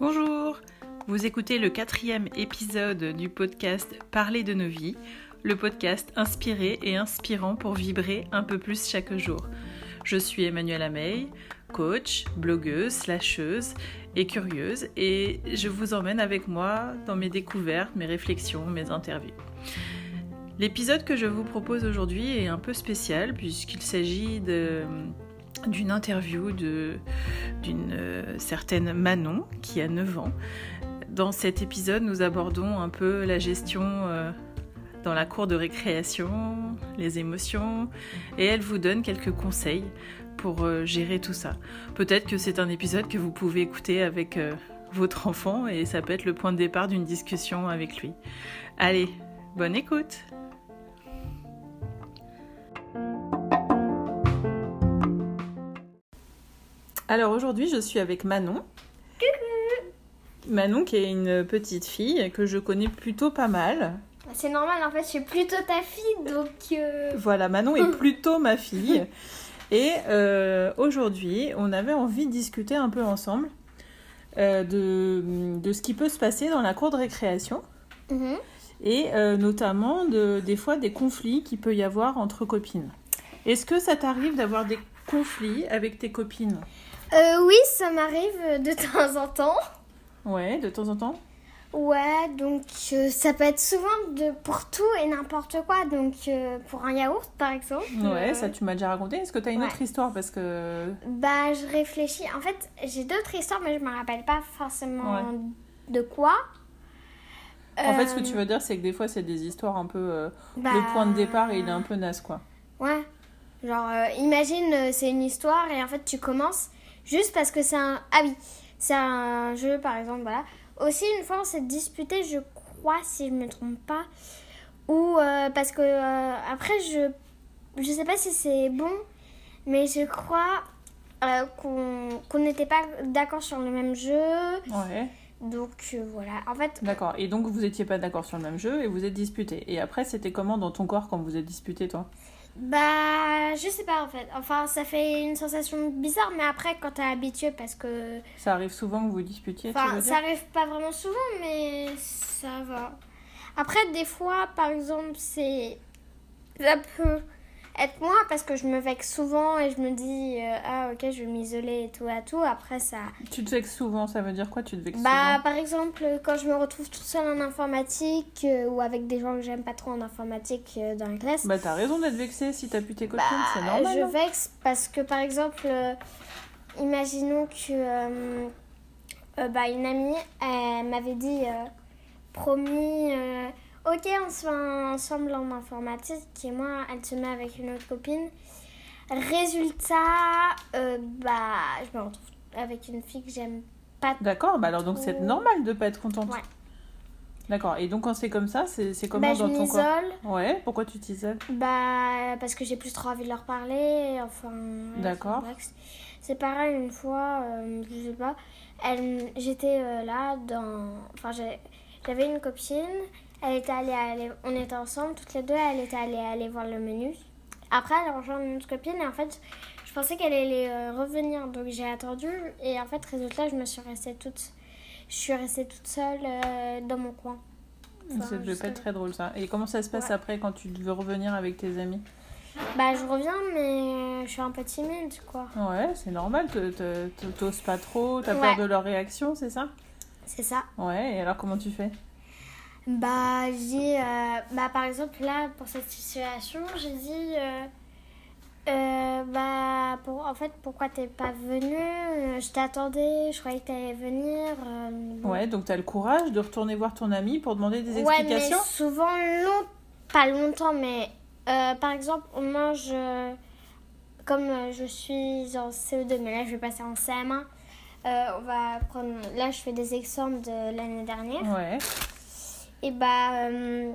Bonjour, vous écoutez le quatrième épisode du podcast Parler de nos vies, le podcast inspiré et inspirant pour vibrer un peu plus chaque jour. Je suis Emmanuelle Ameille, coach, blogueuse, slasheuse et curieuse, et je vous emmène avec moi dans mes découvertes, mes réflexions, mes interviews. L'épisode que je vous propose aujourd'hui est un peu spécial puisqu'il s'agit d'une interview d'une euh, certaine Manon qui a 9 ans. Dans cet épisode, nous abordons un peu la gestion euh, dans la cour de récréation, les émotions, et elle vous donne quelques conseils pour euh, gérer tout ça. Peut-être que c'est un épisode que vous pouvez écouter avec votre enfant et ça peut être le point de départ d'une discussion avec lui. Allez, bonne écoute Alors aujourd'hui, je suis avec Manon. Coucou Manon qui est une petite fille que je connais plutôt pas mal. C'est normal, en fait, je suis plutôt ta fille, donc... Euh, voilà, Manon est plutôt ma fille. Et euh, aujourd'hui, on avait envie de discuter un peu ensemble euh, de, de, ce qui peut se passer dans la cour de récréation. Mhm. Et notamment de, des fois des conflits qu'il peut y avoir entre copines. Est-ce que ça t'arrive d'avoir des conflits avec tes copines? Euh, Oui, ça m'arrive de temps en temps. Ouais, de temps en temps Ouais, donc euh, ça peut être souvent de, pour tout et n'importe quoi. Donc euh, pour un yaourt, par exemple. Ouais, ça tu m'as déjà raconté. Est-ce que tu as une autre histoire? Parce que. Bah, je réfléchis. En fait, j'ai d'autres histoires, mais je me rappelle pas forcément de quoi. En fait, ce que tu veux dire, c'est que des fois, c'est des histoires un peu. Bah... Le point de départ, il est un peu naze, quoi. Ouais. Genre, imagine, c'est une histoire et en fait, tu commences Juste parce que c'est un. Ah oui, c'est un jeu par exemple, voilà. Aussi, une fois on s'est disputé, je crois, si je me trompe pas. Ou euh, parce que euh, après, je. Je sais pas si c'est bon, mais je crois euh, qu'on n'était pas d'accord sur le même jeu. Ouais. Donc voilà, en fait. D'accord, et donc vous étiez pas d'accord sur le même jeu et vous êtes disputé. Et après, c'était comment dans ton corps quand vous êtes disputé, toi? Bah, je sais pas en fait. Enfin, ça fait une sensation bizarre, mais après, quand t'es habitué, parce que. Ça arrive souvent que vous disputiez Enfin, ça arrive pas vraiment souvent, mais ça va. Après, des fois, par exemple, c'est. Ça peut être parce que je me vexe souvent et je me dis euh, ah ok je vais m'isoler et tout à tout après ça tu te vexes souvent ça veut dire quoi tu te vexes bah par exemple quand je me retrouve toute seule en informatique euh, ou avec des gens que j'aime pas trop en informatique euh, dans la classe bah t'as raison d'être vexée si t'as pu tes copines bah, c'est normal je hein. vexe parce que par exemple imaginons que bah une amie elle m'avait dit promis Ok, on se met ensemble en informatique et moi, elle se met avec une autre copine. Résultat, euh, bah, je me retrouve avec une fille que j'aime pas. D'accord, bah alors donc c'est normal de pas être contente. Ouais. D'accord, et donc quand c'est comme ça, c'est comment bah, dans ton corps Ouais, pourquoi tu t'isoles? Bah, parce que j'ai plus trop envie de leur parler, enfin. D'accord. C'est pareil, une fois, euh, je sais pas, j'étais euh, là dans. Enfin, j'avais une copine elle était allée, aller, on était ensemble toutes les deux, elle était allée aller voir le menu. Après, elle a rejoint une autre copine et en fait, je pensais qu'elle allait euh, revenir, donc j'ai attendu et en fait, résultat, je me suis restée toute, je suis restée toute seule euh, dans mon coin. ça devait pas être très drôle ça. Et comment ça se passe après quand tu veux revenir avec tes amis? Bah, je reviens, mais je suis un peu timide, quoi. Ouais, c'est normal, t'oses pas trop, t'as peur de leur réaction, c'est ça? C'est ça. Ouais, et alors comment tu fais? Bah, j'ai. Euh, bah, par exemple, là, pour cette situation, j'ai dit. Euh, euh, bah, pour, en fait, pourquoi t'es pas venu Je t'attendais, je croyais que t'allais venir. Ouais, donc t'as le courage de retourner voir ton ami pour demander des explications Ouais, mais souvent, long, pas longtemps, mais par exemple, on mange. comme je suis en CE2, mais là, je vais passer en CM1. on va prendre. Là, je fais des exemples de l'année dernière. Ouais et bah euh,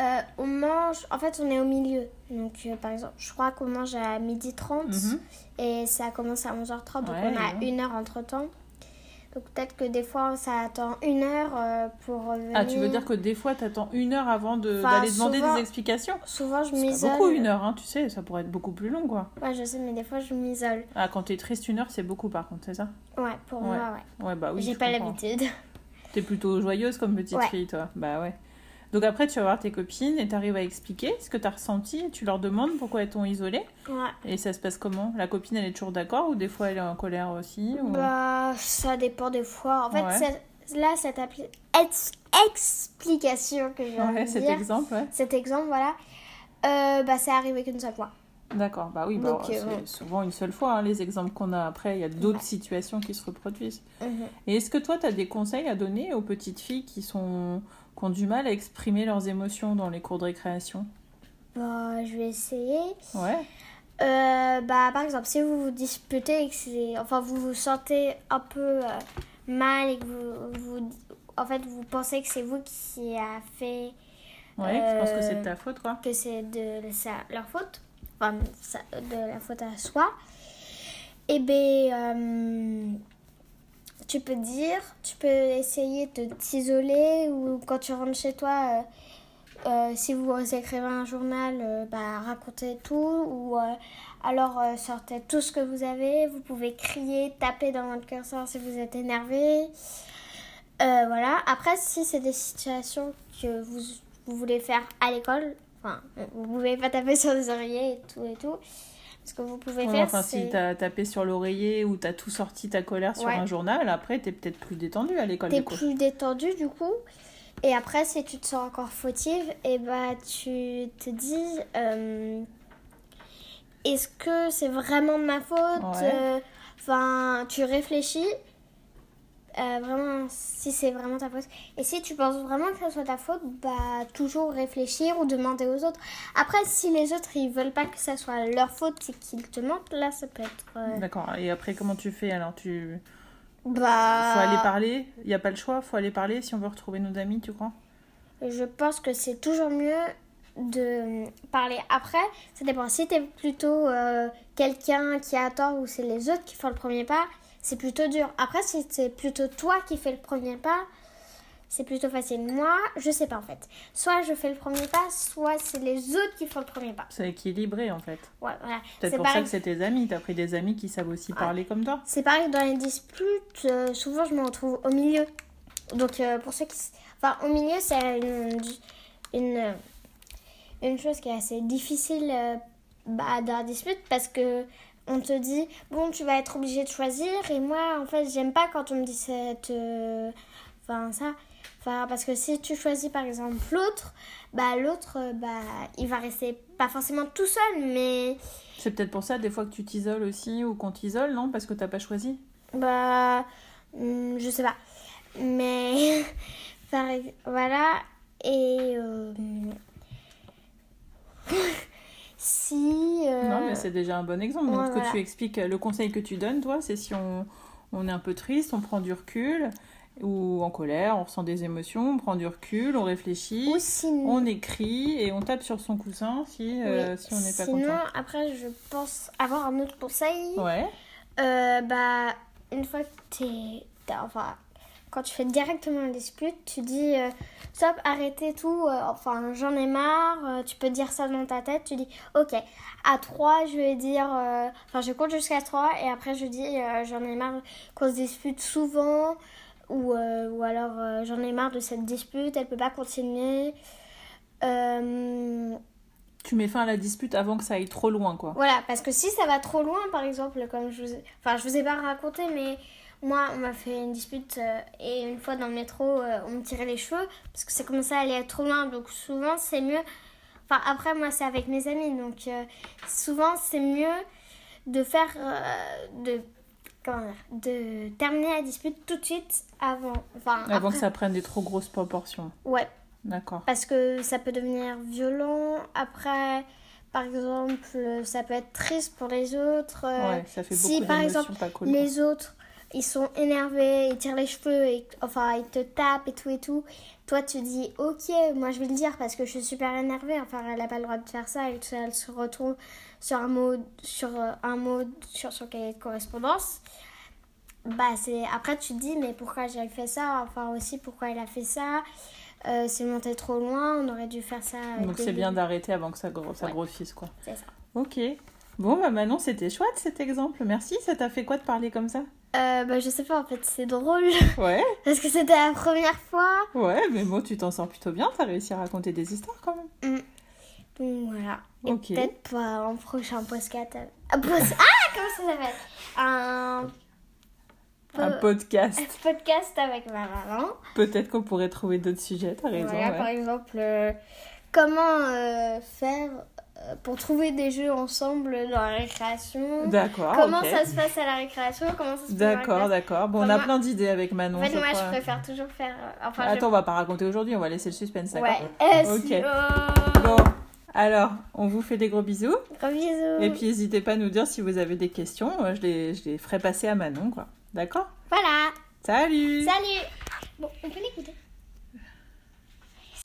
euh, on mange, en fait on est au milieu. Donc euh, par exemple, je crois qu'on mange à midi 30 mhm. et ça commence à 11h30, donc on a une heure entre temps. Donc peut-être que des fois, ça attend une heure euh, pour revenir. Ah, tu veux dire que des fois, tu attends une heure avant de- Enfin, d'aller demander souvent- des explications? Souvent, je C'est m'isole. beaucoup une heure, hein, tu sais, ça pourrait être beaucoup plus long, quoi. Ouais, je sais, mais des fois, je m'isole. Ah, quand t'es triste, une heure, c'est beaucoup, par contre, c'est ça? Ouais, pour Ouais. moi, ouais. Ouais, bah oui. J'ai pas l'habitude. T'es plutôt joyeuse comme petite Ouais. fille, toi. Bah ouais. Donc après, tu vas voir tes copines et t'arrives à expliquer ce que t'as ressenti. Tu leur demandes pourquoi elles t'ont isolée. Ouais. Et ça se passe comment? La copine, elle est toujours d'accord ou des fois elle est en colère aussi ou- Bah, ça dépend des fois. En fait, Ouais. là, cette appli- ex- explication que je viens Ouais, de cet dire, exemple, ouais. cet exemple, voilà, euh, bah, c'est arrivé qu'une seule fois. D'accord, bah oui, bah, c'est euh, ouais. souvent une seule fois hein, les exemples qu'on a après. Il y a d'autres Ouais. situations qui se reproduisent. Mhm. Et est-ce que toi, tu as des conseils à donner aux petites filles qui, sont... qui ont du mal à exprimer leurs émotions dans les cours de récréation? Bah, je vais essayer. Ouais, Euh, bah, par exemple, si vous vous disputez et que. Enfin, vous vous sentez un peu euh, mal et que vous, vous... En fait, vous pensez que c'est vous qui a fait... ouais je pense que c'est de ta faute, quoi? que c'est de sa- leur faute, enfin de la faute à soi, et ben tu peux dire, tu peux essayer de t'isoler ou quand tu rentres chez toi, euh, euh, si vous écrivez un journal, euh, bah, racontez tout ou euh, alors euh, sortez tout ce que vous avez. Vous pouvez crier, taper dans votre curseur si vous êtes énervé. Euh, voilà. Après, si c'est des situations que vous, vous voulez faire à l'école, enfin, vous pouvez pas taper sur des oreillers et tout et tout. Ce que vous pouvez Ouais, faire, enfin, c'est... si t'as tapé sur l'oreiller ou t'as tout sorti ta colère sur Ouais. un journal, après, t'es peut-être plus détendu à l'école. T'es plus détendu du coup. Et après, si tu te sens encore fautive, et bah tu te dis euh, est-ce que c'est vraiment de ma faute? Ouais. Euh, Enfin, tu réfléchis euh, vraiment si c'est vraiment ta faute. Et si tu penses vraiment que ce soit ta faute, bah toujours réfléchir ou demander aux autres. Après, si les autres ils veulent pas que ça soit leur faute et qu'ils te mentent, là ça peut être. euh, D'accord. Et après, comment tu fais alors? Tu... bah. Faut aller parler? Il n'y a pas le choix, faut aller parler si on veut retrouver nos amis, tu crois? Je pense que c'est toujours mieux de parler après. Ça dépend. Si t'es plutôt euh, quelqu'un qui a tort ou c'est les autres qui font le premier pas, c'est plutôt dur. Après, si c'est plutôt toi qui fais le premier pas, c'est plutôt facile. Moi, je sais pas en fait. Soit je fais le premier pas, soit c'est les autres qui font le premier pas. C'est équilibré en fait. Ouais, voilà. Peut-être C'est pour ça que c'est tes amis. T'as pris des amis qui savent aussi parler comme toi. C'est pareil dans les disputes, euh, souvent je me retrouve au milieu. Donc euh, pour ceux qui... Enfin, au milieu, c'est une, une, une chose qui est assez difficile euh, bah, dans la dispute parce que on te dit, bon, tu vas être obligé de choisir et moi, en fait, j'aime pas quand on me dit cette... euh, Enfin, ça... Enfin, parce que si tu choisis par exemple l'autre, bah l'autre, euh, bah il va rester pas forcément tout seul, mais C'est peut-être pour ça des fois que tu t'isoles aussi ou qu'on t'isole, non? Parce que t'as pas choisi Bah, hum, je sais pas. Mais, par voilà. Et euh, si. euh, Non, mais c'est déjà un bon exemple. Donc, que tu expliques, le conseil que tu donnes, toi, c'est si on, on est un peu triste, on prend du recul, ou en colère, on ressent des émotions, on prend du recul, on réfléchit, sinon. on écrit et on tape sur son coussin si, euh, si on n'est pas sinon, content. après, je pense avoir un autre conseil. Ouais, Euh, bah, une fois que t'es. Enfin, quand tu fais directement une dispute, tu dis euh, stop, arrêtez tout, euh, enfin, j'en ai marre. euh, tu peux dire ça dans ta tête. Tu dis ok, à 3, je vais dire. Enfin, je compte jusqu'à 3 et après, je dis j'en ai marre qu'on se dispute souvent. Ou, ou alors j'en ai marre de cette dispute, elle peut pas continuer. Tu mets fin à la dispute avant que ça aille trop loin, quoi. voilà, parce que si ça va trop loin, par exemple, comme je vous ai... Enfin, je vous ai pas raconté, mais moi, on m'a fait une dispute euh, et une fois dans le métro, euh, on me tirait les cheveux parce que ça commençait à aller trop loin. Donc souvent, c'est mieux... Enfin, après, moi, c'est avec mes amis. Donc euh, souvent, c'est mieux de faire... de... Comment dire De terminer la dispute tout de suite avant... Enfin, Avant après- que ça prenne des trop grosses proportions. Ouais, D'accord. parce que ça peut devenir violent. Après, par exemple, ça peut être triste pour les autres. Ouais, ça fait si, beaucoup par d'émotions exemple, pas cool. quoi. les autres, ils sont énervés, ils tirent les cheveux, et, enfin, ils te tapent et tout et tout. Toi, tu dis, ok, moi je vais le dire parce que je suis super énervée. Enfin, elle n'a pas le droit de faire ça et tout, elle se retrouve sur un mot, sur euh, un mot sur son cahier de correspondance. bah c'est après tu te dis mais pourquoi j'ai fait ça? Enfin aussi pourquoi il a fait ça? Euh, c'est monté trop loin on aurait dû faire ça euh, Donc c'est bien d'arrêter avant que ça, ça Ouais. grossisse, quoi. c'est ça Ok. Bon, bah Manon, c'était chouette cet exemple. Merci. Ça t'a fait quoi de parler comme ça euh, bah je sais pas en fait c'est drôle Ouais, parce que c'était la première fois ouais, mais bon, tu t'en sors plutôt bien. T'as réussi à raconter des histoires quand même. donc voilà et Ok. peut-être pour un prochain podcast post- ah comment ça s'appelle? Un Un po- podcast. un podcast avec ma maman Peut-être qu'on pourrait trouver d'autres sujets, t'as raison. Voilà, ouais. par exemple, euh, comment euh, faire euh, pour trouver des jeux ensemble dans la récréation. D'accord. comment ça se passe à la récréation, comment ça se D'accord, d'accord. Bon, on a plein d'idées avec Manon. En fait, je moi, crois. je préfère toujours faire. euh, enfin, je- Attends, on va pas raconter aujourd'hui, on va laisser le suspense, Ouais. Euh, Ok. Bon, alors, on vous fait des gros bisous. Gros bisous. Et puis, n'hésitez pas à nous dire si vous avez des questions. Euh, Je les, je les ferai passer à Manon, quoi. D'accord? Voilà. Salut Salut. Bon, on peut l'écouter.